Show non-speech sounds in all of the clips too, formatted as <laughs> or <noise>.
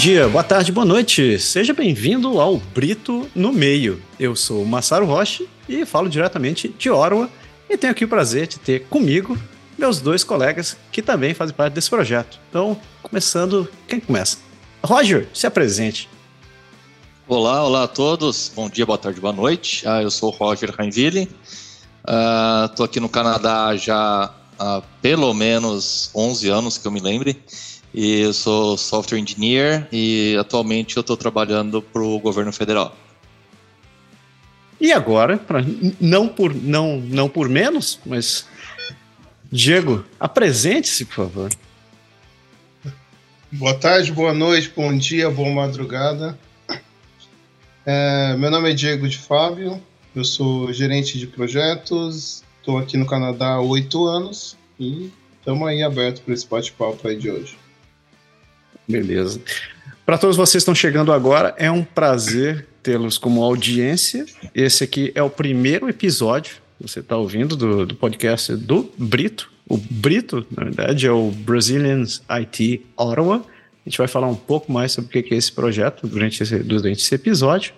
Dia, boa tarde, boa noite. Seja bem-vindo ao Brito no Meio. Eu sou o Massaro Rocha e falo diretamente de Ottawa e tenho aqui o prazer de ter comigo meus dois colegas que também fazem parte desse projeto. Então, começando, quem começa? Roger, se apresente. Olá, olá a todos. Bom dia, boa tarde, boa noite. Ah, eu sou o Roger Rainville. Estou uh, aqui no Canadá já há pelo menos 11 anos que eu me lembre e eu sou software engineer e atualmente eu estou trabalhando para o governo federal. E agora, pra, não por não não por menos, mas Diego, apresente-se, por favor. Boa tarde, boa noite, bom dia, boa madrugada. É, meu nome é Diego de Fábio, eu sou gerente de projetos, estou aqui no Canadá há oito anos e estamos aí aberto para esse bate-papo aí de hoje. Beleza. Para todos vocês que estão chegando agora, é um prazer tê-los como audiência. Esse aqui é o primeiro episódio que você está ouvindo do, do podcast do Brito. O Brito, na verdade, é o Brazilians IT Ottawa. A gente vai falar um pouco mais sobre o que é esse projeto durante esse, durante esse episódio.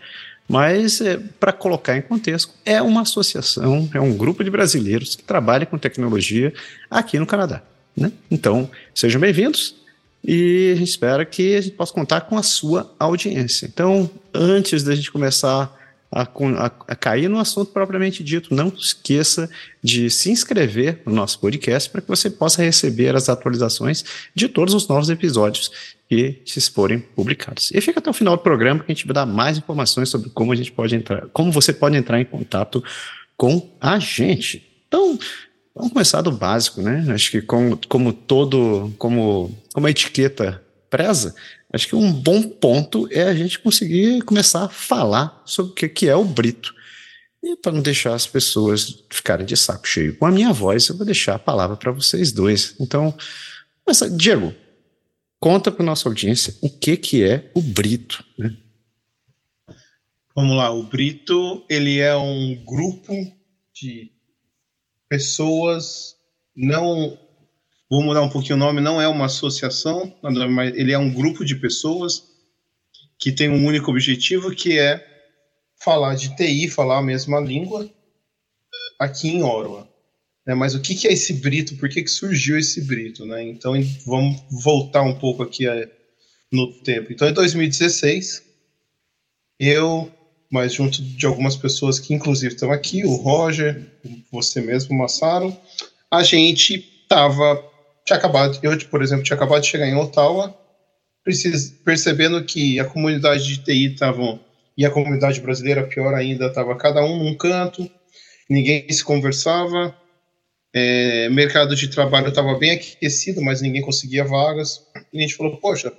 Mas, é, para colocar em contexto, é uma associação, é um grupo de brasileiros que trabalha com tecnologia aqui no Canadá. Né? Então, sejam bem-vindos e a gente espera que a gente possa contar com a sua audiência. Então, antes da gente começar a, a, a, cair no assunto propriamente dito, não esqueça de se inscrever no nosso podcast para que você possa receber as atualizações de todos os novos episódios que se forem publicados. E fica até o final do programa que a gente vai dar mais informações sobre como a gente pode entrar, como você pode entrar em contato com a gente. Então, Vamos começar do básico, né? Acho que como, como todo, como, como a etiqueta preza, acho que um bom ponto é a gente conseguir começar a falar sobre o que, que é o brito. E para não deixar as pessoas ficarem de saco cheio com a minha voz, eu vou deixar a palavra para vocês dois. Então, Diego, conta para nossa audiência o que, que é o brito, né? Vamos lá, o brito ele é um grupo de pessoas não. Vou mudar um pouquinho o nome, não é uma associação, mas ele é um grupo de pessoas que tem um único objetivo que é falar de TI, falar a mesma língua aqui em Orwa. Né? Mas o que, que é esse brito? Por que, que surgiu esse brito? Né? Então vamos voltar um pouco aqui a, no tempo. Então em 2016 eu mas junto de algumas pessoas que inclusive estão aqui, o Roger, você mesmo, Massaro, a gente estava, tinha acabado, eu, por exemplo, tinha acabado de chegar em Ottawa, percebendo que a comunidade de TI estavam, e a comunidade brasileira, pior ainda, estava cada um num canto, ninguém se conversava, é, mercado de trabalho estava bem aquecido, mas ninguém conseguia vagas, e a gente falou, poxa,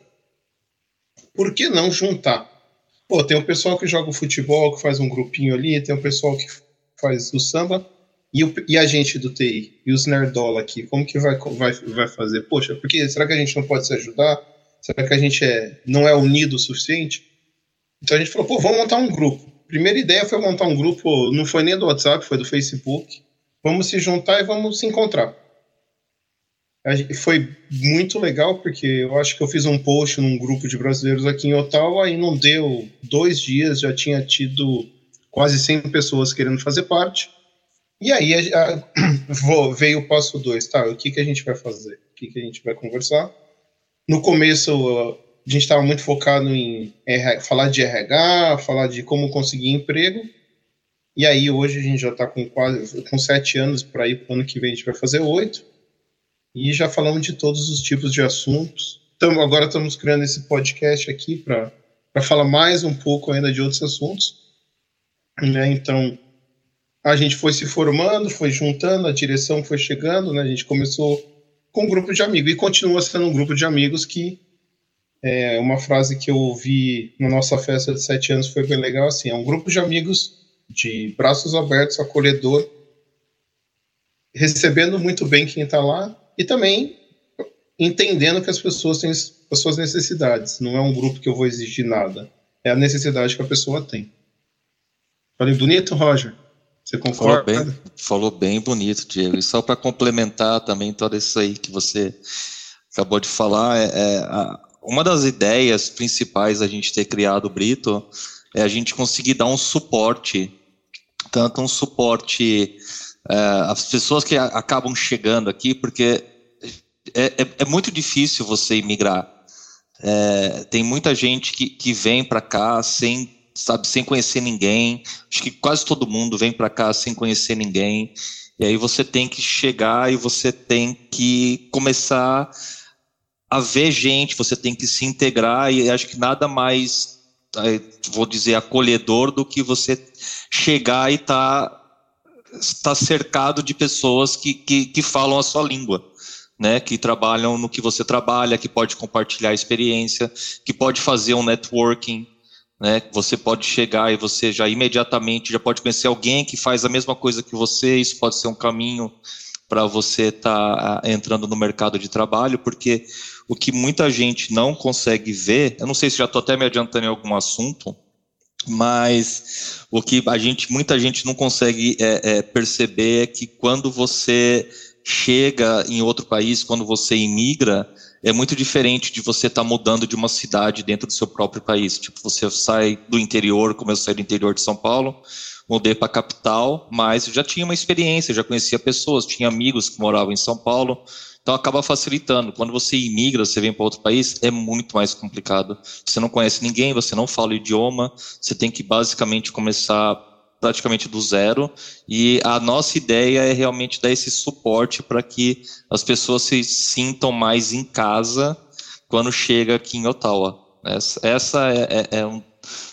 por que não juntar Pô, tem um pessoal que joga o futebol, que faz um grupinho ali, tem um pessoal que faz o samba, e, o, e a gente do TI, e os nerdola aqui, como que vai, vai, vai fazer? Poxa, porque será que a gente não pode se ajudar? Será que a gente é, não é unido o suficiente? Então a gente falou, pô, vamos montar um grupo. Primeira ideia foi montar um grupo, não foi nem do WhatsApp, foi do Facebook. Vamos se juntar e vamos se encontrar. Foi muito legal, porque eu acho que eu fiz um post num grupo de brasileiros aqui em Ottawa e não deu dois dias, já tinha tido quase 100 pessoas querendo fazer parte. E aí a, a, <clears throat> veio o passo dois, tá? O que, que a gente vai fazer? O que, que a gente vai conversar? No começo a gente estava muito focado em falar de RH, falar de como conseguir emprego. E aí hoje a gente já está com quase com sete anos para ir para o ano que vem a gente vai fazer oito e já falamos de todos os tipos de assuntos. Então, agora estamos criando esse podcast aqui para falar mais um pouco ainda de outros assuntos. Né? Então, a gente foi se formando, foi juntando, a direção foi chegando, né? a gente começou com um grupo de amigos e continua sendo um grupo de amigos que é uma frase que eu ouvi na nossa festa de sete anos foi bem legal assim, é um grupo de amigos de braços abertos, acolhedor, recebendo muito bem quem está lá e também entendendo que as pessoas têm as suas necessidades. Não é um grupo que eu vou exigir nada. É a necessidade que a pessoa tem. Falei bonito, Roger? Você concorda? Falou bem, falou bem bonito, Diego. E só para complementar também tudo isso aí que você acabou de falar, é, é a, uma das ideias principais da gente ter criado o Brito é a gente conseguir dar um suporte, tanto um suporte é, às pessoas que acabam chegando aqui, porque é, é, é muito difícil você imigrar. É, tem muita gente que, que vem para cá sem sabe, sem conhecer ninguém. Acho que quase todo mundo vem para cá sem conhecer ninguém. E aí você tem que chegar e você tem que começar a ver gente, você tem que se integrar e acho que nada mais, vou dizer, acolhedor do que você chegar e estar tá, tá cercado de pessoas que, que, que falam a sua língua. Né, que trabalham no que você trabalha, que pode compartilhar experiência, que pode fazer um networking, né? Você pode chegar e você já imediatamente já pode conhecer alguém que faz a mesma coisa que você. Isso pode ser um caminho para você estar tá entrando no mercado de trabalho, porque o que muita gente não consegue ver, eu não sei se já estou até me adiantando em algum assunto, mas o que a gente, muita gente não consegue é, é, perceber é que quando você chega em outro país, quando você imigra, é muito diferente de você estar tá mudando de uma cidade dentro do seu próprio país. Tipo, você sai do interior, como eu saí do interior de São Paulo, mudei para a capital, mas já tinha uma experiência, já conhecia pessoas, tinha amigos que moravam em São Paulo, então acaba facilitando. Quando você imigra, você vem para outro país, é muito mais complicado. Você não conhece ninguém, você não fala o idioma, você tem que basicamente começar praticamente do zero. E a nossa ideia é realmente dar esse suporte para que as pessoas se sintam mais em casa quando chega aqui em Ottawa. Essa, essa é, é, é um,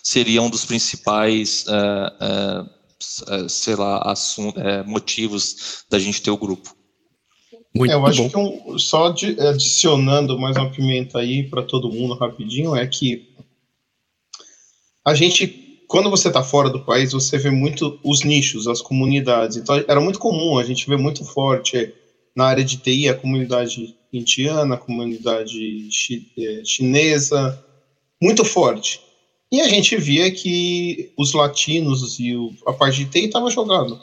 seria um dos principais, é, sei lá, é, motivos da gente ter o grupo. Muito eu acho bom. que um, só de, adicionando mais uma pimenta aí para todo mundo rapidinho é que a gente quando você está fora do país, você vê muito os nichos, as comunidades. Então, era muito comum, a gente vê muito forte na área de TI a comunidade indiana, a comunidade chi é, chinesa, muito forte. E a gente via que os latinos e o, a parte de TI estava jogando.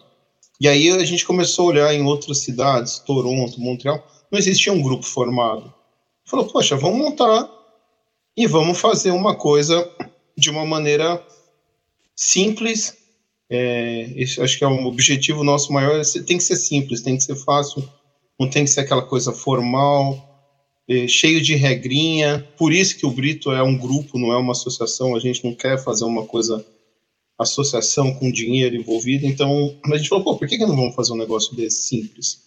E aí a gente começou a olhar em outras cidades, Toronto, Montreal, não existia um grupo formado. Falou, poxa, vamos montar e vamos fazer uma coisa de uma maneira simples. É, acho que é um objetivo nosso maior. É tem que ser simples, tem que ser fácil, não tem que ser aquela coisa formal, é, cheio de regrinha. Por isso que o Brito é um grupo, não é uma associação. A gente não quer fazer uma coisa associação com dinheiro envolvido. Então a gente falou, pô, por que, que não vamos fazer um negócio desse simples?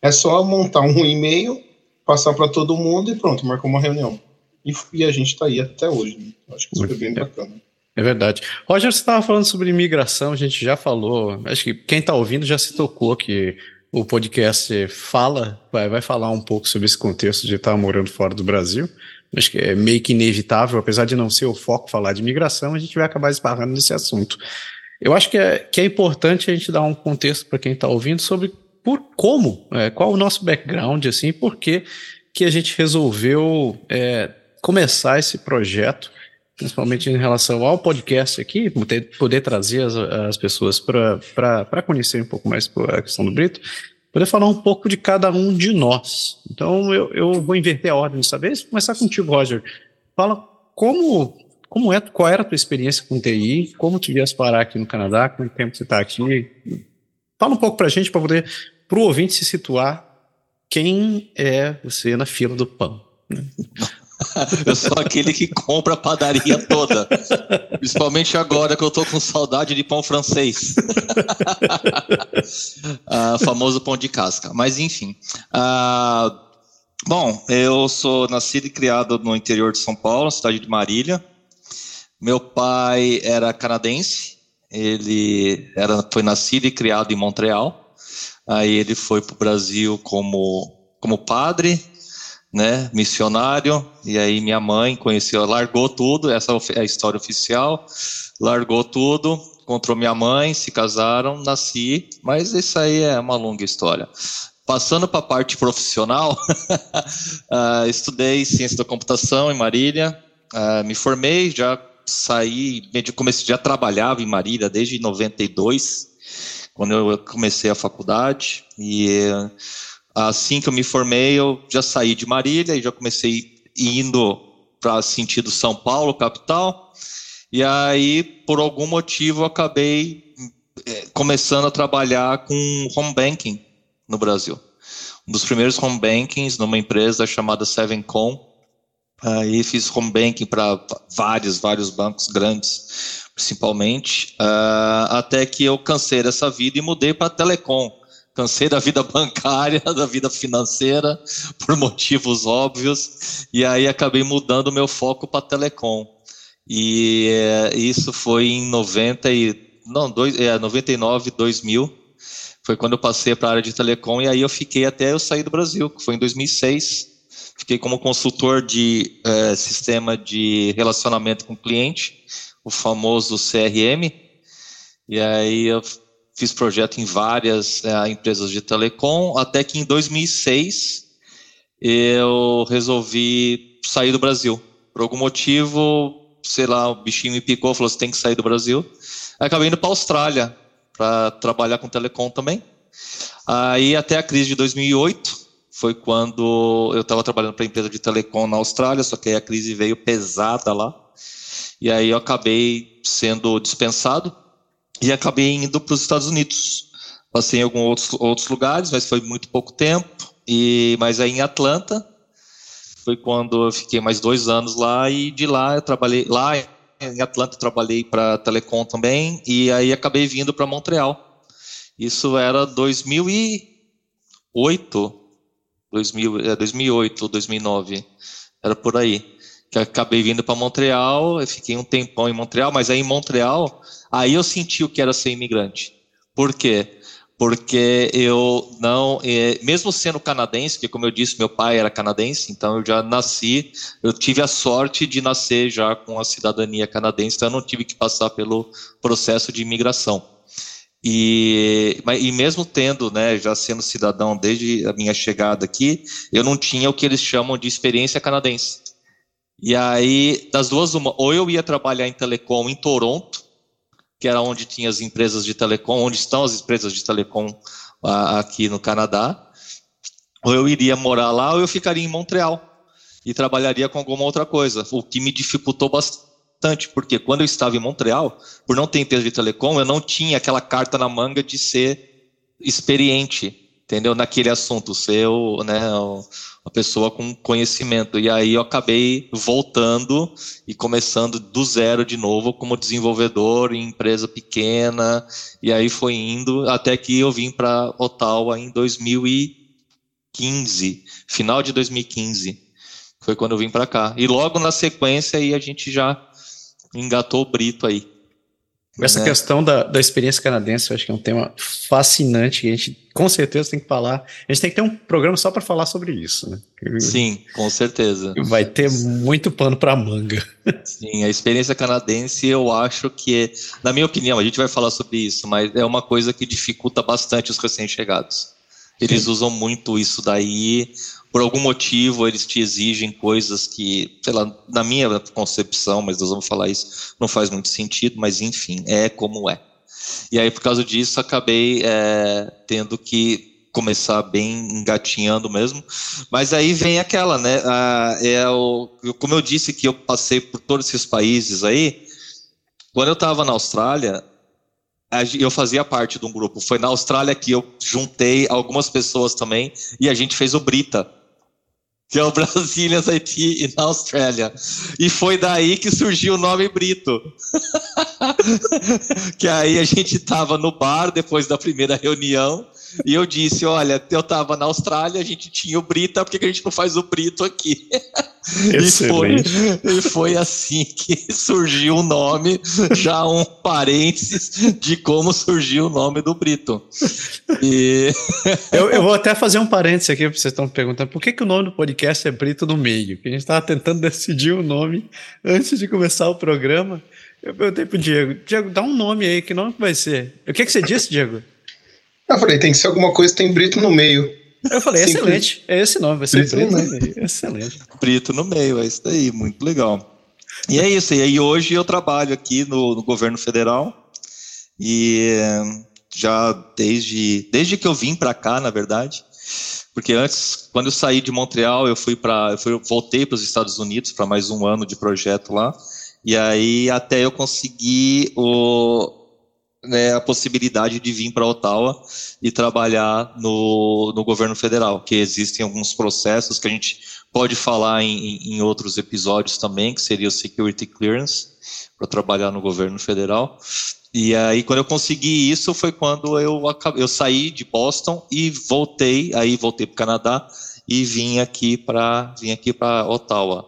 É só montar um e-mail, passar para todo mundo e pronto, marcar uma reunião. E, e a gente está aí até hoje. Né? Acho que isso foi bem bacana. É verdade. Roger, você estava falando sobre imigração, a gente já falou, acho que quem está ouvindo já se tocou que o podcast fala, vai, vai falar um pouco sobre esse contexto de estar morando fora do Brasil. Acho que é meio que inevitável, apesar de não ser o foco falar de imigração, a gente vai acabar esbarrando nesse assunto. Eu acho que é, que é importante a gente dar um contexto para quem está ouvindo sobre por como, é, qual o nosso background, assim, por que, que a gente resolveu é, começar esse projeto principalmente em relação ao podcast aqui, poder trazer as, as pessoas para conhecer um pouco mais a questão do Brito, poder falar um pouco de cada um de nós. Então eu, eu vou inverter a ordem dessa vez, começar contigo, Roger. Fala como, como é, qual era a tua experiência com TI, como tu vies parar aqui no Canadá, quanto tempo você está aqui. Fala um pouco para a gente, para poder, para o ouvinte se situar, quem é você na fila do pão. Eu sou aquele que compra a padaria toda. Principalmente agora que eu tô com saudade de pão francês. uh, <laughs> famoso pão de casca. Mas enfim. Uh, bom, eu sou nascido e criado no interior de São Paulo, cidade de Marília. Meu pai era canadense. Ele era, foi nascido e criado em Montreal. Aí ele foi para o Brasil como, como padre né, missionário, e aí minha mãe conheceu, largou tudo, essa é a história oficial, largou tudo, encontrou minha mãe, se casaram, nasci, mas isso aí é uma longa história. Passando para a parte profissional, uh, <laughs> estudei ciência da computação em Marília, uh, me formei, já saí, comecei, já trabalhava em Marília desde 92, quando eu comecei a faculdade, e Assim que eu me formei, eu já saí de Marília e já comecei indo para sentido São Paulo, capital. E aí, por algum motivo, eu acabei é, começando a trabalhar com home banking no Brasil. Um dos primeiros home bankings numa empresa chamada Sevencom. Aí fiz home banking para vários, vários bancos grandes, principalmente, uh, até que eu cansei dessa vida e mudei para telecom. Cansei da vida <laughs> bancária, da vida financeira, por motivos óbvios, e aí acabei mudando meu foco para telecom. E é, isso foi em 90 e, não, dois, é, 99, 2000. Foi quando eu passei para a área de telecom e aí eu fiquei até eu sair do Brasil, que foi em 2006. Fiquei como consultor de é, sistema de relacionamento com cliente, o famoso CRM. E aí eu fiz projeto em várias é, empresas de telecom, até que em 2006 eu resolvi sair do Brasil. Por algum motivo, sei lá, o bichinho me picou, falou: você tem que sair do Brasil. Acabei indo para a Austrália para trabalhar com telecom também. Aí até a crise de 2008 foi quando eu estava trabalhando para a empresa de telecom na Austrália, só que aí a crise veio pesada lá. E aí eu acabei sendo dispensado e acabei indo para os Estados Unidos. Passei em alguns outros, outros lugares, mas foi muito pouco tempo. E mas aí em Atlanta foi quando eu fiquei mais dois anos lá e de lá eu trabalhei lá em Atlanta trabalhei para Telecom também e aí acabei vindo para Montreal. Isso era 2008, 2000, é, 2008, 2009, era por aí. Que acabei vindo para Montreal, eu fiquei um tempão em Montreal, mas aí em Montreal, aí eu senti o que era ser imigrante. Por quê? porque eu não, é, mesmo sendo canadense, que como eu disse, meu pai era canadense, então eu já nasci, eu tive a sorte de nascer já com a cidadania canadense, então eu não tive que passar pelo processo de imigração. E, e mesmo tendo, né, já sendo cidadão desde a minha chegada aqui, eu não tinha o que eles chamam de experiência canadense. E aí, das duas, uma, ou eu ia trabalhar em telecom em Toronto, que era onde tinha as empresas de telecom, onde estão as empresas de telecom aqui no Canadá, ou eu iria morar lá ou eu ficaria em Montreal e trabalharia com alguma outra coisa, o que me dificultou bastante, porque quando eu estava em Montreal, por não ter empresa de telecom, eu não tinha aquela carta na manga de ser experiente entendeu? Naquele assunto, ser o, né, uma pessoa com conhecimento. E aí eu acabei voltando e começando do zero de novo como desenvolvedor em empresa pequena. E aí foi indo até que eu vim para Ottawa em 2015, final de 2015. Foi quando eu vim para cá. E logo na sequência aí a gente já engatou o Brito aí. Essa né? questão da, da experiência canadense, eu acho que é um tema fascinante que a gente com certeza tem que falar. A gente tem que ter um programa só para falar sobre isso, né? Sim, com certeza. Vai ter muito pano para manga. Sim, a experiência canadense eu acho que, é, na minha opinião, a gente vai falar sobre isso, mas é uma coisa que dificulta bastante os recém-chegados. Eles Sim. usam muito isso daí, por algum motivo eles te exigem coisas que, sei lá, na minha concepção, mas nós vamos falar isso, não faz muito sentido, mas enfim, é como é. E aí, por causa disso, acabei é, tendo que começar bem engatinhando mesmo. Mas aí vem aquela, né? É o, como eu disse que eu passei por todos esses países aí, quando eu estava na Austrália, eu fazia parte de um grupo. Foi na Austrália que eu juntei algumas pessoas também e a gente fez o Brita que é o Brazilian IT na Austrália. E foi daí que surgiu o nome Brito. <laughs> que aí a gente estava no bar depois da primeira reunião e eu disse: Olha, eu estava na Austrália, a gente tinha o Brita, por que a gente não faz o Brito aqui? <laughs> e, foi, e foi assim que surgiu o nome, já um parênteses de como surgiu o nome do Brito. E... <laughs> eu, eu vou até fazer um parênteses aqui, vocês estão perguntando por que, que o nome do podcast é Brito no Meio? Que a gente estava tentando decidir o nome antes de começar o programa. Eu perguntei pro Diego, Diego, dá um nome aí, que nome vai ser? O que, que você disse, Diego? Eu falei, tem que ser alguma coisa que tem Brito no meio. Eu falei, Simples. excelente. É esse nome, vai ser Brito, Brito no meio. Excelente. Brito no meio, é isso daí, muito legal. E é isso, e aí hoje eu trabalho aqui no, no governo federal e já desde, desde que eu vim para cá, na verdade, porque antes, quando eu saí de Montreal, eu fui para, eu fui, voltei para os Estados Unidos para mais um ano de projeto lá, e aí até eu conseguir o, né, a possibilidade de vir para Ottawa e trabalhar no, no governo federal, que existem alguns processos que a gente pode falar em, em outros episódios também, que seria o security clearance para trabalhar no governo federal. E aí, quando eu consegui isso, foi quando eu, acabei, eu saí de Boston e voltei, aí voltei para o Canadá e vim aqui para vim aqui para Ottawa.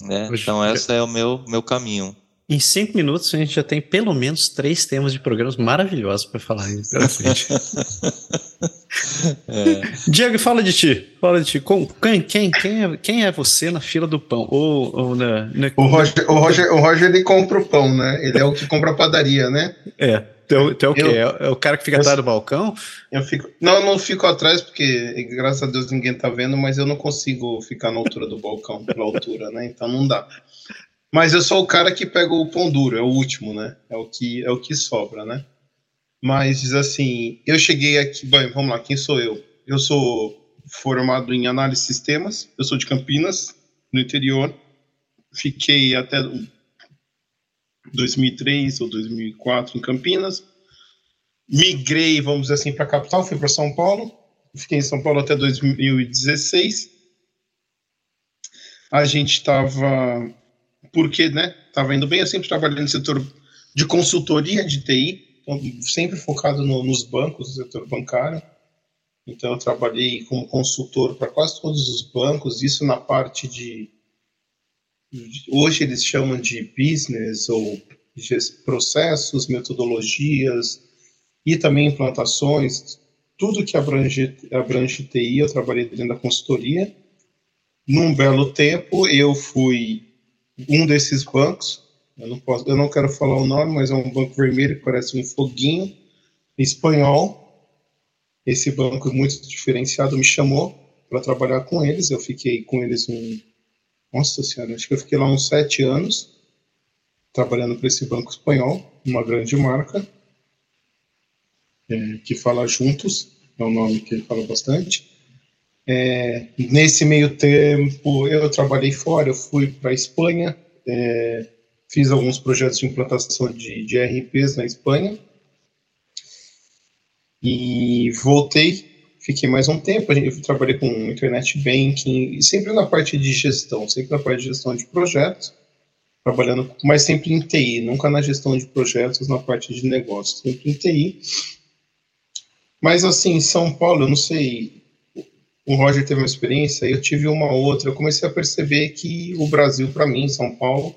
Né? Então, esse é o meu, meu caminho. Em cinco minutos a gente já tem pelo menos três temas de programas maravilhosos para falar aí pela frente. <laughs> é. Diego, fala de ti. Fala de ti. Quem, quem, quem, é, quem é você na fila do pão? Ou, ou na, na... O, Roger, o, Roger, o Roger ele compra o pão, né? Ele é o que compra a padaria, né? É. Então, então é o quê? Eu, é, o cara que fica atrás do balcão? Eu fico. Não, eu não fico atrás, porque graças a Deus ninguém tá vendo, mas eu não consigo ficar na altura do balcão, pela altura, né? Então não dá. Mas eu sou o cara que pega o pão duro, é o último, né? É o que, é o que sobra, né? Mas, assim, eu cheguei aqui. Bem, vamos lá, quem sou eu? Eu sou formado em análise de sistemas, eu sou de Campinas, no interior. Fiquei até 2003 ou 2004 em Campinas. Migrei, vamos dizer assim, para a capital, fui para São Paulo. Fiquei em São Paulo até 2016. A gente estava porque, né, estava indo bem, eu sempre trabalhei no setor de consultoria de TI, então, sempre focado no, nos bancos, no setor bancário. Então, eu trabalhei como consultor para quase todos os bancos, isso na parte de. Hoje eles chamam de business ou processos, metodologias e também implantações, tudo que abrange, abrange TI, eu trabalhei dentro da consultoria. Num belo tempo, eu fui um desses bancos, eu não, posso, eu não quero falar o nome, mas é um banco vermelho que parece um foguinho, espanhol. Esse banco muito diferenciado me chamou para trabalhar com eles. Eu fiquei com eles um. Nossa Senhora, acho que eu fiquei lá uns sete anos trabalhando para esse banco espanhol, uma grande marca, é, que fala Juntos, é um nome que ele fala bastante. É, nesse meio tempo, eu trabalhei fora, eu fui para a Espanha, é, fiz alguns projetos de implantação de, de RPs na Espanha e voltei, fiquei mais um tempo. Eu trabalhei com internet banking, sempre na parte de gestão, sempre na parte de gestão de projetos, trabalhando, mas sempre em TI, nunca na gestão de projetos, na parte de negócios, sempre em TI. Mas assim, São Paulo, eu não sei, o Roger teve uma experiência, eu tive uma outra. Eu comecei a perceber que o Brasil, para mim, São Paulo,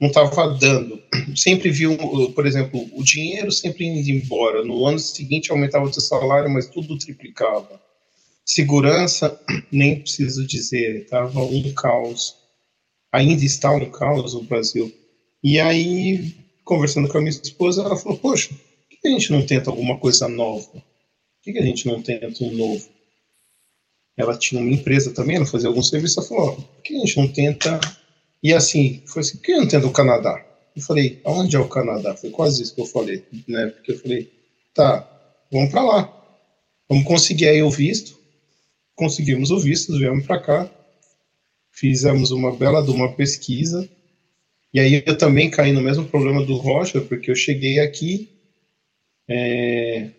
não estava dando. <clears throat> Sempre vi, por exemplo, o dinheiro sempre indo embora. No ano seguinte aumentava o seu salário, mas tudo triplicava. Segurança, <clears throat> nem preciso dizer, estava um caos. Ainda está um caos o Brasil. E aí, conversando com a minha esposa, ela falou: Poxa, por que a gente não tenta alguma coisa nova? Por que a gente não tenta um novo? Ela tinha uma empresa também, ela fazia alguns serviços, ela falou, por que a gente não tenta... E assim, foi assim, por que não tenta o Canadá? Eu falei, aonde é o Canadá? Foi quase isso que eu falei, né? Porque eu falei, tá, vamos para lá. Vamos conseguir aí o visto. Conseguimos o visto, viemos para cá. Fizemos uma bela de uma pesquisa. E aí eu também caí no mesmo problema do Rocha, porque eu cheguei aqui, é,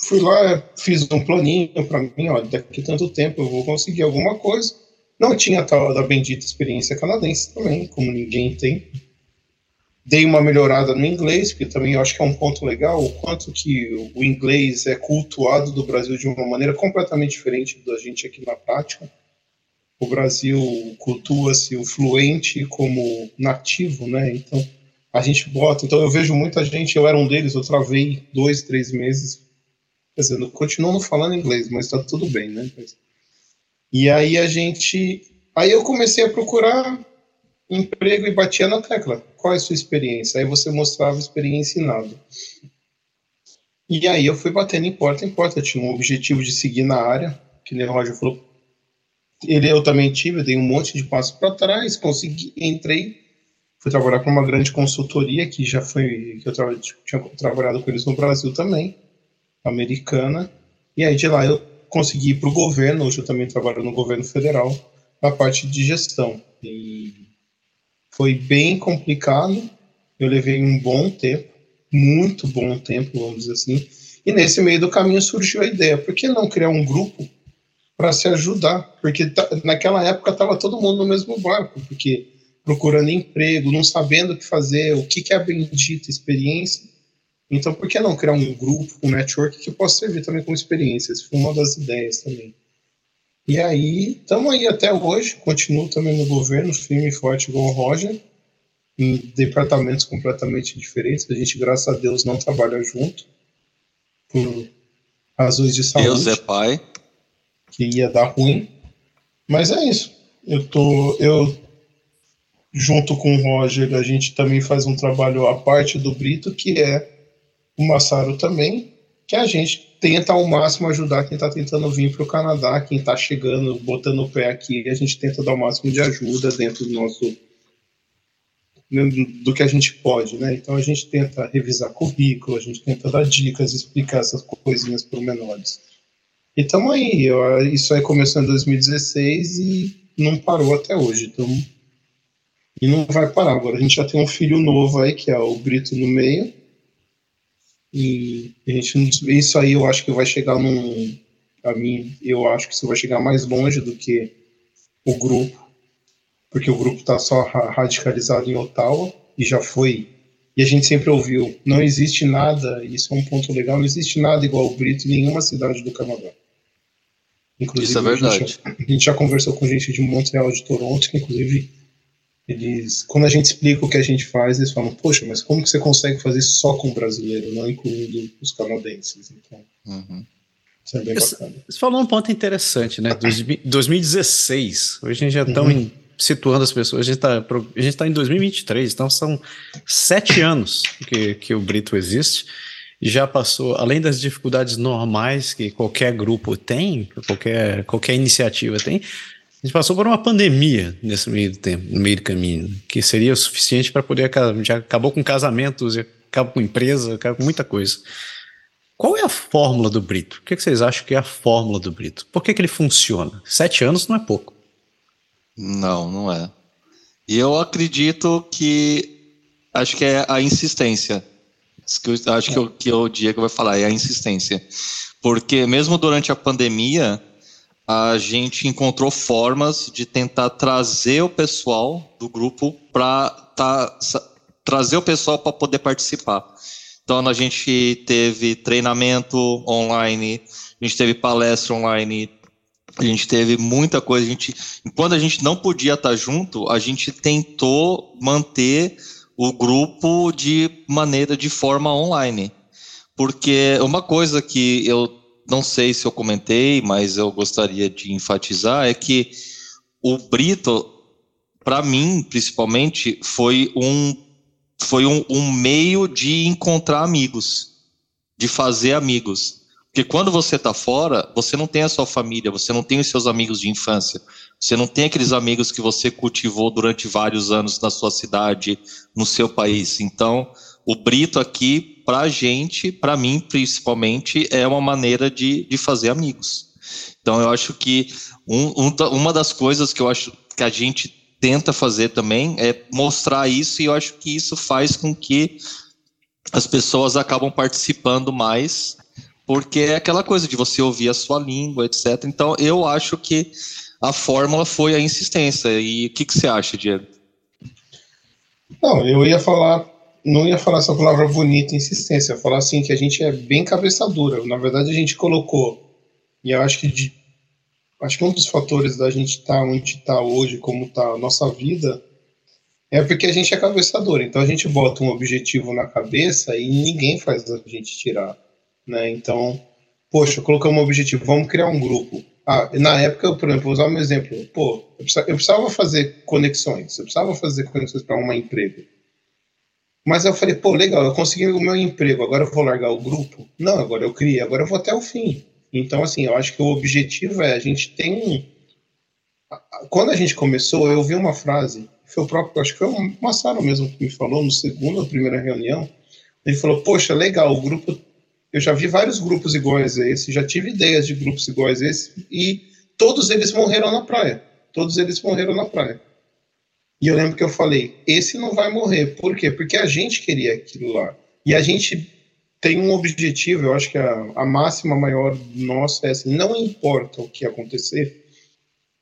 fui lá, fiz um planinho para mim, olha, daqui tanto tempo eu vou conseguir alguma coisa. Não tinha tal da bendita experiência canadense também, como ninguém tem. Dei uma melhorada no inglês, porque também eu acho que é um ponto legal, o quanto que o inglês é cultuado do Brasil de uma maneira completamente diferente da gente aqui na prática. O Brasil cultua-se o fluente como nativo, né? Então, a gente bota. Então, eu vejo muita gente, eu era um deles, eu travei dois, três meses Quer dizer, não falando inglês, mas tá tudo bem, né? E aí a gente. Aí eu comecei a procurar emprego e batia na tecla. Qual é a sua experiência? Aí você mostrava experiência em nada. E aí eu fui batendo em porta em porta. Eu tinha um objetivo de seguir na área, que nem o Roger falou. Ele eu também tive, eu dei um monte de passos para trás, consegui, entrei, fui trabalhar com uma grande consultoria que já foi que eu tra tinha trabalhado com eles no Brasil também americana. E aí de lá eu consegui ir para o governo, hoje eu também trabalho no governo federal, na parte de gestão. E foi bem complicado, eu levei um bom tempo, muito bom tempo, vamos dizer assim, e nesse meio do caminho surgiu a ideia, por que não criar um grupo para se ajudar? Porque naquela época estava todo mundo no mesmo barco, porque procurando emprego, não sabendo o que fazer, o que, que é a bendita experiência. Então, por que não criar um grupo, um network que possa servir também como experiência? Essa foi uma das ideias também. E aí, estamos aí até hoje, continuo também no governo, firme e forte igual o Roger, em departamentos completamente diferentes. A gente, graças a Deus, não trabalha junto, por razões de saúde. Deus é pai. Que ia dar ruim. Mas é isso. Eu tô. Eu, junto com o Roger, a gente também faz um trabalho à parte do Brito, que é o Massaro também, que a gente tenta ao máximo ajudar quem está tentando vir para o Canadá, quem está chegando, botando o pé aqui, a gente tenta dar o máximo de ajuda dentro do nosso do que a gente pode, né? Então a gente tenta revisar currículo, a gente tenta dar dicas, explicar essas coisinhas menores. E estamos aí, isso aí começou em 2016 e não parou até hoje, então e não vai parar. Agora a gente já tem um filho novo aí que é o Brito no meio, e a gente, isso aí eu acho que vai chegar num. A mim, eu acho que isso vai chegar mais longe do que o grupo, porque o grupo está só radicalizado em Ottawa e já foi. E a gente sempre ouviu: não existe nada, isso é um ponto legal, não existe nada igual o Brito em nenhuma cidade do Canadá. Inclusive, isso é verdade. A gente, a gente já conversou com gente de Montreal, de Toronto, inclusive eles, quando a gente explica o que a gente faz, eles falam, poxa, mas como que você consegue fazer só com brasileiro, não incluindo os canadenses? Então, uhum. isso é bem bacana. Você falou um ponto interessante, né? 2016, hoje a gente já está uhum. situando as pessoas, a gente está tá em 2023, então são sete anos que, que o Brito existe já passou, além das dificuldades normais que qualquer grupo tem, qualquer, qualquer iniciativa tem, a gente passou por uma pandemia nesse meio do tempo, no meio do caminho, que seria o suficiente para poder. Já acabou com casamentos, acabou com empresa, acabou com muita coisa. Qual é a fórmula do Brito? O que, que vocês acham que é a fórmula do Brito? Por que, que ele funciona? Sete anos não é pouco. Não, não é. E eu acredito que. Acho que é a insistência. Acho que, o que o Diego vai falar, é a insistência. Porque mesmo durante a pandemia, a gente encontrou formas de tentar trazer o pessoal do grupo para tá, trazer o pessoal para poder participar. Então a gente teve treinamento online, a gente teve palestra online, a gente teve muita coisa. A gente, quando a gente não podia estar junto, a gente tentou manter o grupo de maneira de forma online. Porque uma coisa que eu não sei se eu comentei, mas eu gostaria de enfatizar, é que o Brito, para mim, principalmente, foi um, foi um, um meio de encontrar amigos, de fazer amigos. Porque quando você está fora, você não tem a sua família, você não tem os seus amigos de infância, você não tem aqueles amigos que você cultivou durante vários anos na sua cidade, no seu país. Então, o Brito aqui para a gente, para mim principalmente, é uma maneira de, de fazer amigos. Então eu acho que um, um, uma das coisas que eu acho que a gente tenta fazer também é mostrar isso e eu acho que isso faz com que as pessoas acabam participando mais, porque é aquela coisa de você ouvir a sua língua, etc. Então eu acho que a fórmula foi a insistência. E o que, que você acha, Diego? Não, eu ia falar não ia falar essa palavra bonita, insistência, ia falar assim que a gente é bem cabeça dura. Na verdade, a gente colocou, e eu acho que de, acho que um dos fatores da gente estar tá onde está hoje, como está a nossa vida, é porque a gente é cabeça dura. Então a gente bota um objetivo na cabeça e ninguém faz a gente tirar, né? Então, poxa, colocamos um objetivo, vamos criar um grupo. Ah, na época, por exemplo, vou usar um exemplo. Pô, eu precisava, fazer conexões, eu precisava fazer conexões para um emprego. Mas eu falei, pô, legal, eu consegui o meu emprego, agora eu vou largar o grupo? Não, agora eu criei, agora eu vou até o fim. Então, assim, eu acho que o objetivo é a gente tem. Quando a gente começou, eu vi uma frase, foi o próprio, acho que foi o Massaro mesmo que me falou no segundo ou primeira reunião. Ele falou: Poxa, legal, o grupo eu já vi vários grupos iguais a esse, já tive ideias de grupos iguais a esse, e todos eles morreram na praia. Todos eles morreram na praia. E eu lembro que eu falei: esse não vai morrer. Por quê? Porque a gente queria aquilo lá. E a gente tem um objetivo, eu acho que a, a máxima maior nossa é assim: não importa o que acontecer,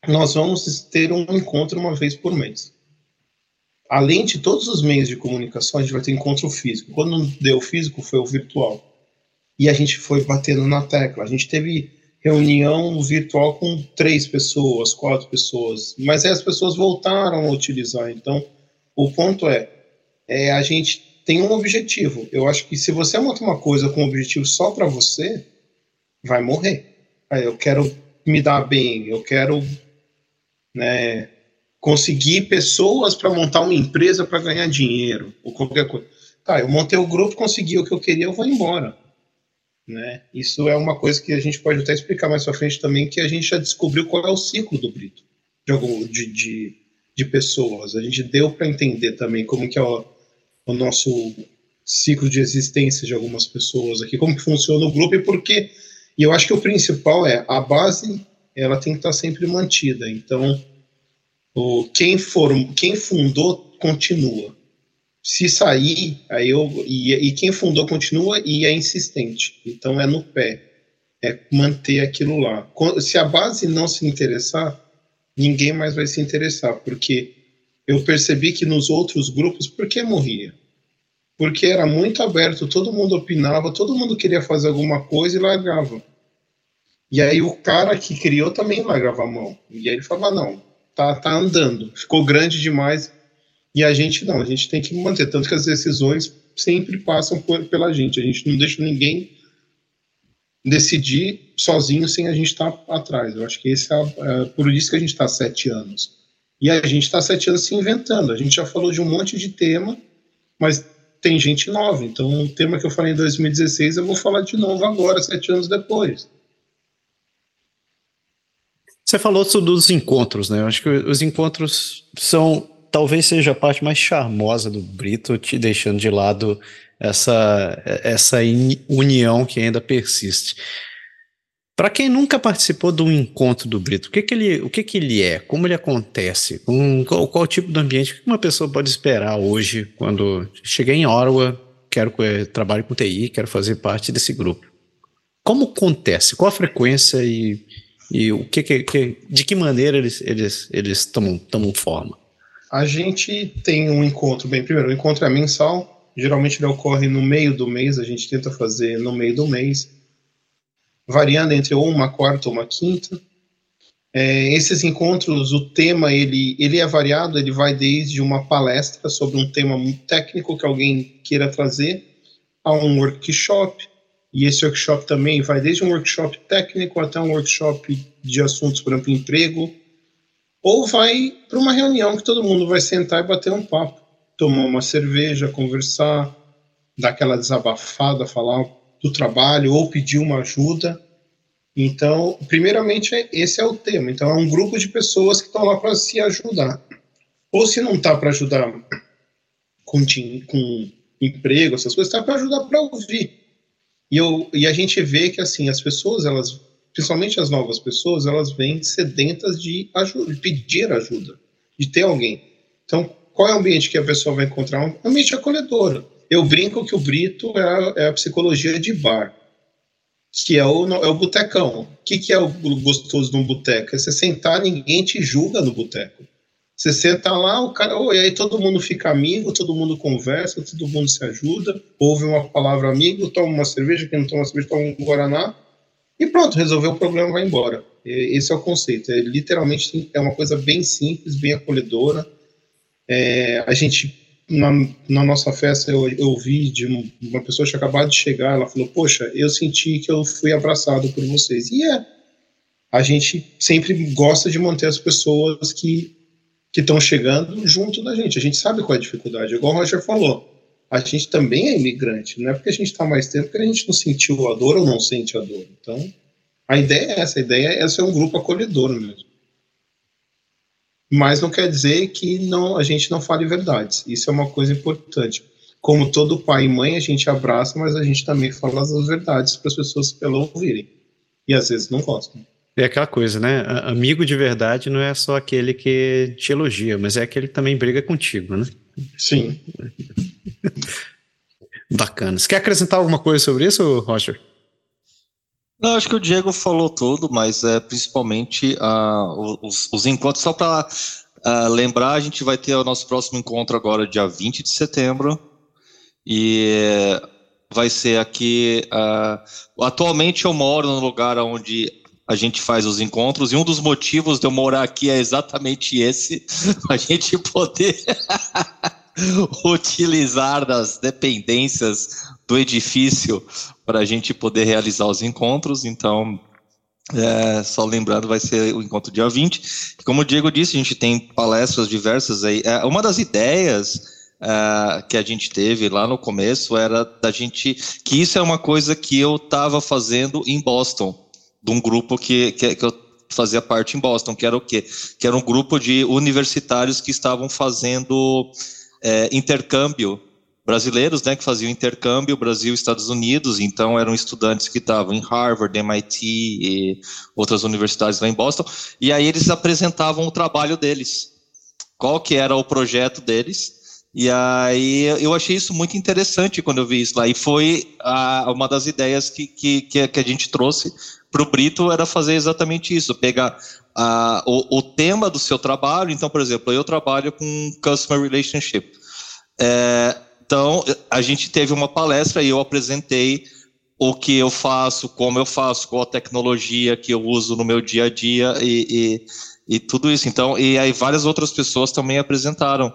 nós vamos ter um encontro uma vez por mês. Além de todos os meios de comunicação, a gente vai ter encontro físico. Quando não deu físico, foi o virtual. E a gente foi batendo na tecla. A gente teve reunião virtual com três pessoas, quatro pessoas, mas aí as pessoas voltaram a utilizar. Então, o ponto é, é a gente tem um objetivo. Eu acho que se você monta uma coisa com um objetivo só para você, vai morrer. Aí eu quero me dar bem, eu quero né, conseguir pessoas para montar uma empresa para ganhar dinheiro ou qualquer coisa. Tá, eu montei o grupo, consegui o que eu queria, eu vou embora. Né? Isso é uma coisa que a gente pode até explicar mais para frente também, que a gente já descobriu qual é o ciclo do Brito, de, de, de pessoas. A gente deu para entender também como que é o, o, nosso ciclo de existência de algumas pessoas aqui, como que funciona o grupo e por quê. E eu acho que o principal é a base, ela tem que estar sempre mantida. Então, o, quem, for, quem fundou continua se sair, aí eu e, e, quem fundou continua e é insistente. Então é no pé, é manter aquilo lá. Se a base não se interessar, ninguém mais vai se interessar, porque eu percebi que nos outros grupos, por que morria? Porque era muito aberto, todo mundo opinava, todo mundo queria fazer alguma coisa e largava. E aí o cara que criou também largava a mão. E aí ele falava, não, tá, tá andando, ficou grande demais, e a gente não, a gente tem que manter, tanto que as decisões sempre passam por, pela gente, a gente não deixa ninguém decidir sozinho sem a gente estar tá atrás. Eu acho que esse é, é, por isso que a gente está sete anos. E a gente está sete anos se inventando. A gente já falou de um monte de tema, mas tem gente nova. Então, o tema que eu falei em 2016, eu vou falar de novo agora, sete anos depois. Você falou dos encontros, né? Eu acho que os encontros são talvez seja a parte mais charmosa do Brito, te deixando de lado essa, essa união que ainda persiste. Para quem nunca participou de um encontro do Brito, o que, que, ele, o que, que ele é? Como ele acontece? Um, qual, qual tipo de ambiente que uma pessoa pode esperar hoje quando cheguei em Orwa, quero trabalho com TI, quero fazer parte desse grupo? Como acontece? Qual a frequência e, e o que, que, de que maneira eles, eles, eles tomam, tomam forma? A gente tem um encontro, bem, primeiro, o encontro é mensal, geralmente ele ocorre no meio do mês, a gente tenta fazer no meio do mês, variando entre ou uma quarta ou uma quinta. É, esses encontros, o tema ele, ele é variado, ele vai desde uma palestra sobre um tema técnico que alguém queira trazer, a um workshop, e esse workshop também vai desde um workshop técnico até um workshop de assuntos, por exemplo, emprego, ou vai para uma reunião que todo mundo vai sentar e bater um papo, tomar uma cerveja, conversar, dar aquela desabafada, falar do trabalho ou pedir uma ajuda. Então, primeiramente, esse é o tema. Então, é um grupo de pessoas que estão lá para se ajudar. Ou se não está para ajudar com, com emprego, essas coisas, está para ajudar para ouvir. E, eu, e a gente vê que, assim, as pessoas, elas principalmente as novas pessoas, elas vêm sedentas de ajuda, de pedir ajuda, de ter alguém. Então, qual é o ambiente que a pessoa vai encontrar? Um ambiente acolhedor. Eu brinco que o Brito é a, é a psicologia de bar, que é o, é o botecão. O que, que é o gostoso de um boteco? É você sentar, ninguém te julga no boteco. Você senta lá, o cara, oh, e aí todo mundo fica amigo, todo mundo conversa, todo mundo se ajuda, ouve uma palavra amigo, toma uma cerveja, quem não toma cerveja toma um guaraná, e pronto, resolveu o problema, vai embora. Esse é o conceito. É, literalmente é uma coisa bem simples, bem acolhedora. É, a gente, na, na, nossa festa, eu, eu ouvi de uma pessoa que tinha acabado de chegar, ela falou, poxa, eu senti que eu fui abraçado por vocês. E é, a gente sempre gosta de manter as pessoas que estão chegando junto da gente. A gente sabe qual é a dificuldade. Igual o Roger falou, a gente também é imigrante. Não é porque a gente está mais tempo que a gente não sentiu a dor ou não sente a dor. Então, a ideia é essa. A ideia é ser um grupo acolhedor mesmo. Mas não quer dizer que não, a gente não fale verdades. Isso é uma coisa importante. como todo pai e mãe, a gente abraça, mas a gente também fala as verdades para as pessoas ela ouvirem. E às vezes não gostam. É aquela coisa, né? Amigo de verdade não é só aquele que te elogia, mas é aquele que também briga contigo, né? Sim. Bacana. Você quer acrescentar alguma coisa sobre isso, Roger? Não, acho que o Diego falou tudo, mas é principalmente uh, os, os encontros. Só para uh, ah, lembrar, a gente vai ter o nosso próximo encontro agora, dia 20 de setembro. E vai ser aqui. Uh, atualmente eu moro no lugar onde a gente faz os encontros, e um dos motivos de eu morar aqui é exatamente esse: <laughs> a gente poder <laughs> <laughs> utilizar das dependências do edifício para a gente poder realizar os encontros. Então, é, só lembrando, vai ser o encontro dia 20. Como o Diego disse, a gente tem palestras diversas aí. É, uma das ideias é, que a gente teve lá no começo era da gente. que isso é uma coisa que eu estava fazendo em Boston, de um grupo que, que, que eu fazia parte em Boston, que era o quê? Que era um grupo de universitários que estavam fazendo é, intercâmbio brasileiros, né, que faziam intercâmbio Brasil Estados Unidos, então eram estudantes que estavam em Harvard, MIT e outras universidades lá em Boston, e aí eles apresentavam o trabalho deles, qual que era o projeto deles, e aí eu achei isso muito interessante quando eu vi isso lá, e foi a, uma das ideias que, que, que a gente trouxe para o Brito era fazer exatamente isso, pegar o, o tema do seu trabalho, então, por exemplo, eu trabalho com Customer Relationship, é, então, a gente teve uma palestra e eu apresentei o que eu faço, como eu faço, qual a tecnologia que eu uso no meu dia a dia e, e, e tudo isso. Então, e aí várias outras pessoas também apresentaram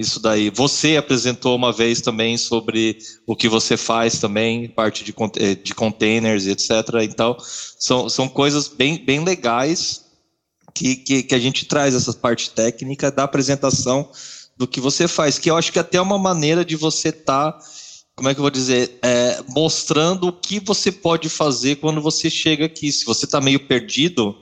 isso daí. Você apresentou uma vez também sobre o que você faz também, parte de, eh, de containers etc. Então, são, são coisas bem, bem legais que, que, que a gente traz essa parte técnica da apresentação do que você faz, que eu acho que até é uma maneira de você estar, tá, como é que eu vou dizer, é, mostrando o que você pode fazer quando você chega aqui. Se você está meio perdido,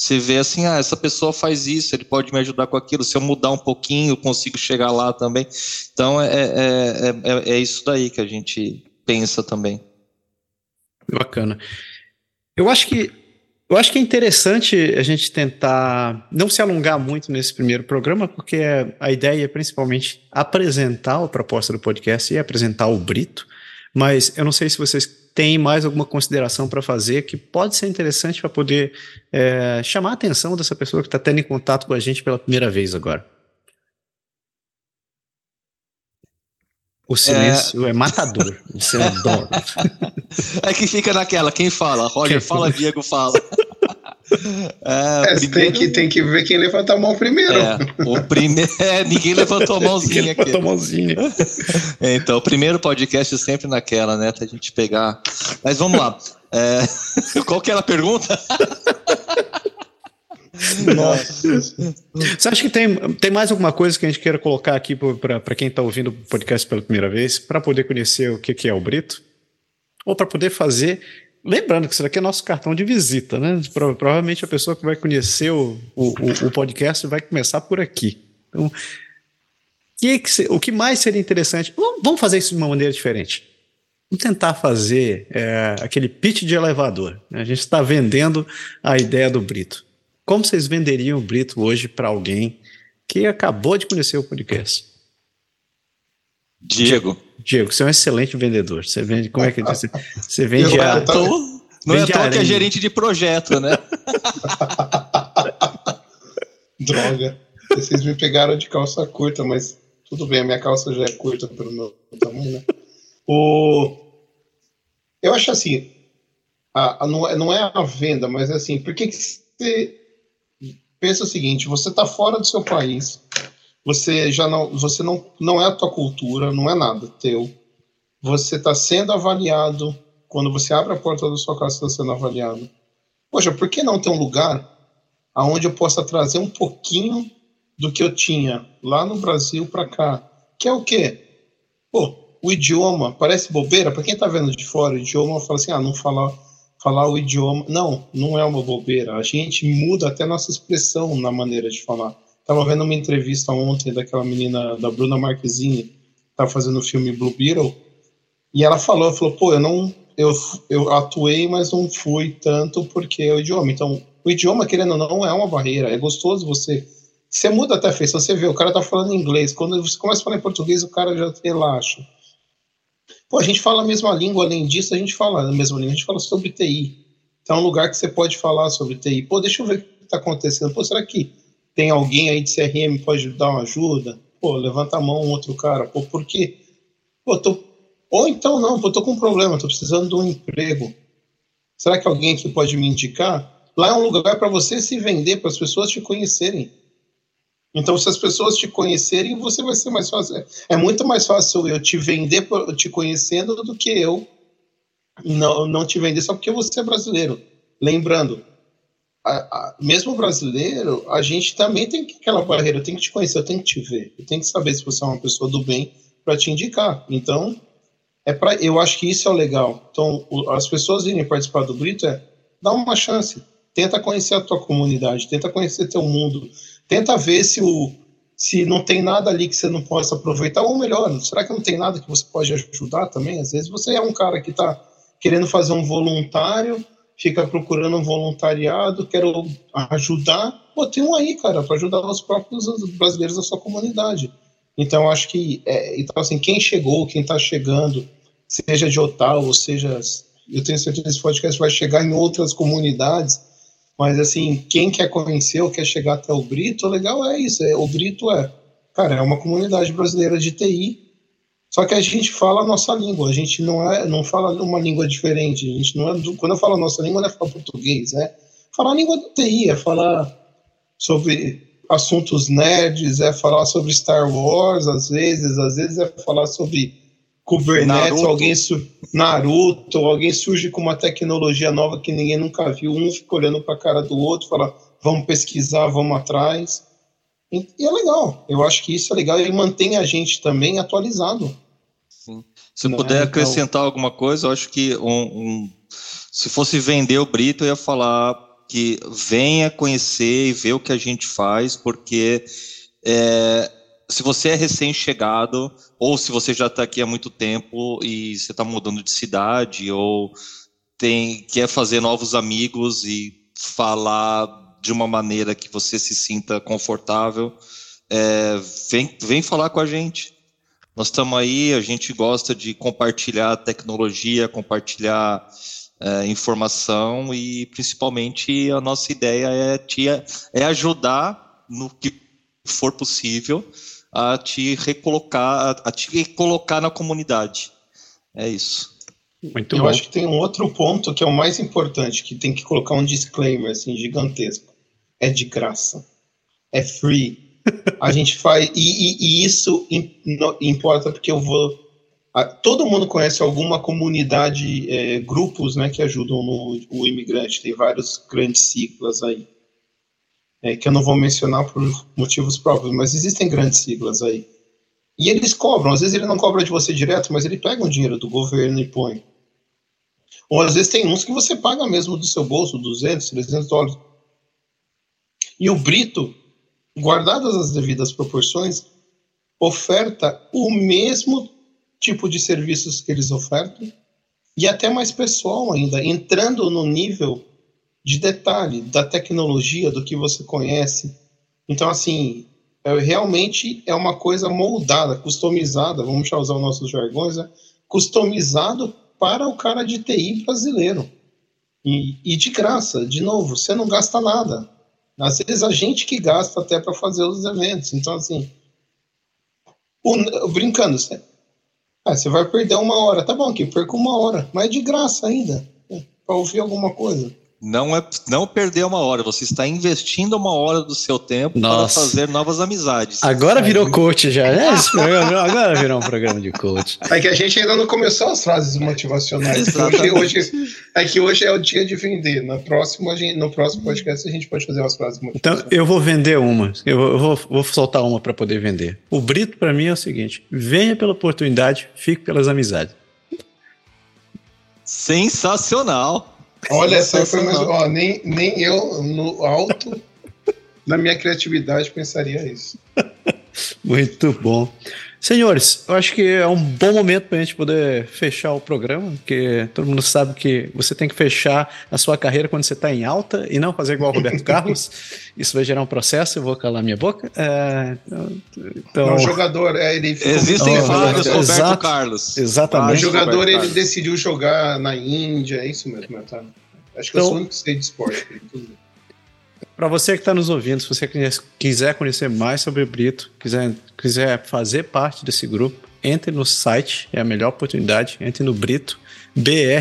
você vê assim, ah, essa pessoa faz isso, ele pode me ajudar com aquilo. Se eu mudar um pouquinho, eu consigo chegar lá também. Então é, é, é, é isso daí que a gente pensa também. Bacana. Eu acho que eu acho que é interessante a gente tentar não se alongar muito nesse primeiro programa, porque a ideia é principalmente apresentar a proposta do podcast e apresentar o Brito, mas eu não sei se vocês têm mais alguma consideração para fazer que pode ser interessante para poder é, chamar a atenção dessa pessoa que está tendo em contato com a gente pela primeira vez agora. O silêncio é, é matador. <laughs> Você adora. É que fica naquela, quem fala? Roger quem fala, Diego fala. É, é primeiro... tem, que, tem que ver quem levanta a mão primeiro. É, o primeiro. <laughs> É, ninguém levantou a mãozinha ninguém aqui. Levantou a mãozinha. <laughs> então, o primeiro podcast sempre naquela, né? Pra gente pegar. Mas vamos lá. É... <laughs> Qual que era a pergunta? Nossa. Você acha que tem, tem mais alguma coisa que a gente queira colocar aqui para quem está ouvindo o podcast pela primeira vez, para poder conhecer o que, que é o Brito? Ou para poder fazer. Lembrando que isso daqui é nosso cartão de visita, né? Provavelmente a pessoa que vai conhecer o, o, o podcast vai começar por aqui. Então, que que, o que mais seria interessante? Vamos fazer isso de uma maneira diferente. Vamos tentar fazer é, aquele pitch de elevador. A gente está vendendo a ideia do Brito. Como vocês venderiam o Brito hoje para alguém que acabou de conhecer o podcast? Diego. Diego, você é um excelente vendedor. Você vende, como é que diz? Você vende eu, a. Tô, não é à que é gerente de projeto, né? <laughs> Droga. Vocês me pegaram de calça curta, mas tudo bem, a minha calça já é curta pelo meu tamanho, né? O... Eu acho assim, a, a, não, é, não é a venda, mas é assim, por que, que você pensa o seguinte: você está fora do seu país, você já não, você não, não é a tua cultura, não é nada teu. Você está sendo avaliado quando você abre a porta da sua casa, está sendo avaliado. Poxa, por que não ter um lugar aonde eu possa trazer um pouquinho do que eu tinha lá no Brasil para cá? Que é o quê? Pô, o idioma parece bobeira para quem está vendo de fora. O idioma fala assim, ah, não falar falar o idioma. Não, não é uma bobeira. A gente muda até nossa expressão na maneira de falar. Estava vendo uma entrevista ontem daquela menina, da Bruna Marquezine. tá fazendo o filme Blue Beetle, e ela falou, ela falou, pô, eu não, eu, eu atuei, mas não fui tanto porque é o idioma. Então, o idioma, querendo ou não, é uma barreira. É gostoso você. Você muda até a feição, você vê, o cara tá falando inglês. Quando você começa a falar em português, o cara já relaxa. Pô, a gente fala a mesma língua, além disso, a gente fala a mesma língua, a gente fala sobre TI. Então é um lugar que você pode falar sobre TI. Pô, deixa eu ver o que tá acontecendo. Pô, será que tem alguém aí de CRM pode dar uma ajuda? Pô, levanta a mão outro cara. Pô, por quê? Pô, tô ou então, não, eu tô com um problema, tô precisando de um emprego. Será que alguém aqui pode me indicar? Lá é um lugar para você se vender, para as pessoas te conhecerem. Então, se as pessoas te conhecerem, você vai ser mais fácil. É muito mais fácil eu te vender te conhecendo do que eu não, não te vender só porque você é brasileiro. Lembrando, a, a, mesmo brasileiro, a gente também tem aquela barreira. Eu tenho que te conhecer, eu tenho que te ver, eu tenho que saber se você é uma pessoa do bem para te indicar. Então, é para eu acho que isso é o legal. Então, o, as pessoas virem participar do Brito é dá uma chance, tenta conhecer a tua comunidade, tenta conhecer teu mundo, tenta ver se o se não tem nada ali que você não possa aproveitar, ou melhor, será que não tem nada que você pode ajudar também? Às vezes você é um cara que está querendo fazer um voluntário, fica procurando um voluntariado, quero ajudar, pô, tem um aí, cara, para ajudar os próprios brasileiros da sua comunidade. Então, acho que, é, então, assim, quem chegou, quem está chegando, seja de Otal, ou seja, eu tenho certeza que esse podcast vai chegar em outras comunidades, mas, assim, quem quer conhecer ou quer chegar até o Brito, legal é isso, é, o Brito é, cara, é uma comunidade brasileira de TI, só que a gente fala a nossa língua, a gente não é, não fala uma língua diferente, a gente não é, quando eu falo a nossa língua, não é falar português, é falar a língua do TI, é falar sobre assuntos nerds, é falar sobre Star Wars, às vezes, às vezes é falar sobre Kubernetes, Naruto. alguém Naruto, alguém surge com uma tecnologia nova que ninguém nunca viu, um fica olhando para a cara do outro, fala, vamos pesquisar, vamos atrás. E, e, é legal, eu acho que isso é legal e mantém a gente também atualizado. Sim. Se né? puder então acrescentar alguma coisa, eu acho que um, um, se fosse vender o Brito, eu ia falar que venha conhecer e ver o que a gente faz, porque é, se você é recém-chegado, ou se você já está aqui há muito tempo e você está mudando de cidade, ou tem, quer fazer novos amigos e falar de uma maneira que você se sinta confortável, é, vem, vem falar com a gente. Nós estamos aí, a gente gosta de compartilhar tecnologia, compartilhar é, informação e principalmente a nossa ideia é, te, é ajudar no que for possível a te recolocar, a te colocar na comunidade. É isso. Muito Eu bom. acho que tem um outro ponto que é o mais importante, que tem que colocar um disclaimer assim gigantesco. É de graça. É free. A <laughs> gente faz. E, e, e isso importa porque eu vou todo mundo conhece alguma comunidade, é, grupos né, que ajudam no, o imigrante, tem vários grandes siglas aí, é, que eu não vou mencionar por motivos próprios, mas existem grandes siglas aí. E eles cobram, às vezes ele não cobra de você direto, mas ele pega um dinheiro do governo e põe. Ou às vezes tem uns que você paga mesmo do seu bolso, 200, 300 dólares. E o Brito, guardadas as devidas proporções, oferta o mesmo tipo de serviços que eles ofertam e até mais pessoal ainda, entrando no nível de detalhe da tecnologia, do que você conhece. Então, assim, é, realmente é uma coisa moldada, customizada, vamos já usar os nossos jargões, né? customizado para o cara de TI brasileiro. E, e de graça, de novo, você não gasta nada. Às vezes a gente que gasta até para fazer os eventos. Então, assim, o, brincando, ah, você vai perder uma hora. Tá bom, que perca uma hora, mas é de graça ainda, né? para ouvir alguma coisa. Não é não perder uma hora, você está investindo uma hora do seu tempo Nossa. para fazer novas amizades. Agora virou coach já, né? <laughs> Agora virou um programa de coach. É que a gente ainda não começou as frases motivacionais. Hoje, hoje, é que hoje é o dia de vender. No próximo, gente, no próximo podcast a gente pode fazer as frases motivacionais. Então eu vou vender uma. Eu vou, vou soltar uma para poder vender. O Brito para mim é o seguinte: venha pela oportunidade, fique pelas amizades. Sensacional. Olha, essa foi mais. Ó, nem, nem eu, no alto, na minha criatividade, pensaria isso. <laughs> Muito bom. Senhores, eu acho que é um bom momento para a gente poder fechar o programa, porque todo mundo sabe que você tem que fechar a sua carreira quando você está em alta e não fazer igual o Roberto <laughs> Carlos. Isso vai gerar um processo, eu vou calar minha boca. É, então, não, o jogador, é, ele Existem oh, vários Roberto Exato, Carlos. Exatamente. O jogador, ele decidiu jogar na Índia, é isso mesmo, tá? Acho que então, eu sou o único que sei de esporte. Tudo para você que está nos ouvindo, se você quiser conhecer mais sobre o Brito, quiser, quiser fazer parte desse grupo, entre no site, é a melhor oportunidade. Entre no Brito, brito.it,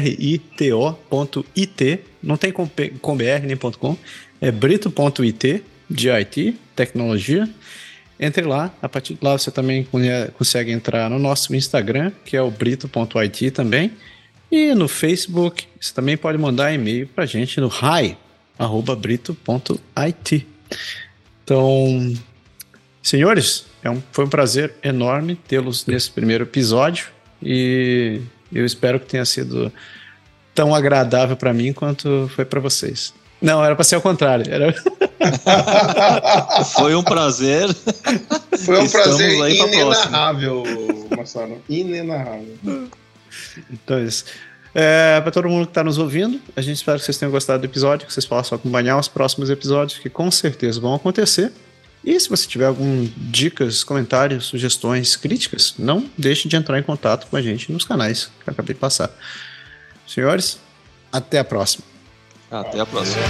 não tem com, com br nem .com, é brito.it, de IT, tecnologia. Entre lá, a partir de lá você também consegue entrar no nosso Instagram, que é o brito.it também. E no Facebook, você também pode mandar e-mail para gente no hi arroba brito.it. Então, senhores, é um, foi um prazer enorme tê-los nesse primeiro episódio e eu espero que tenha sido tão agradável para mim quanto foi para vocês. Não, era para ser ao contrário. Era... <laughs> foi um prazer. Foi um Estamos prazer inenarrável, Marcelo. Inenarrável. Então, é isso. É, para todo mundo que está nos ouvindo, a gente espera que vocês tenham gostado do episódio, que vocês possam acompanhar os próximos episódios, que com certeza vão acontecer. E se você tiver algumas dicas, comentários, sugestões, críticas, não deixe de entrar em contato com a gente nos canais que eu acabei de passar. Senhores, até a próxima. Até a próxima.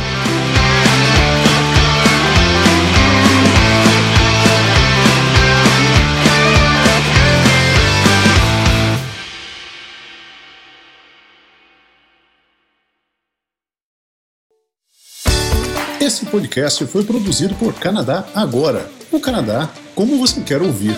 Esse podcast foi produzido por Canadá Agora. O Canadá como você quer ouvir.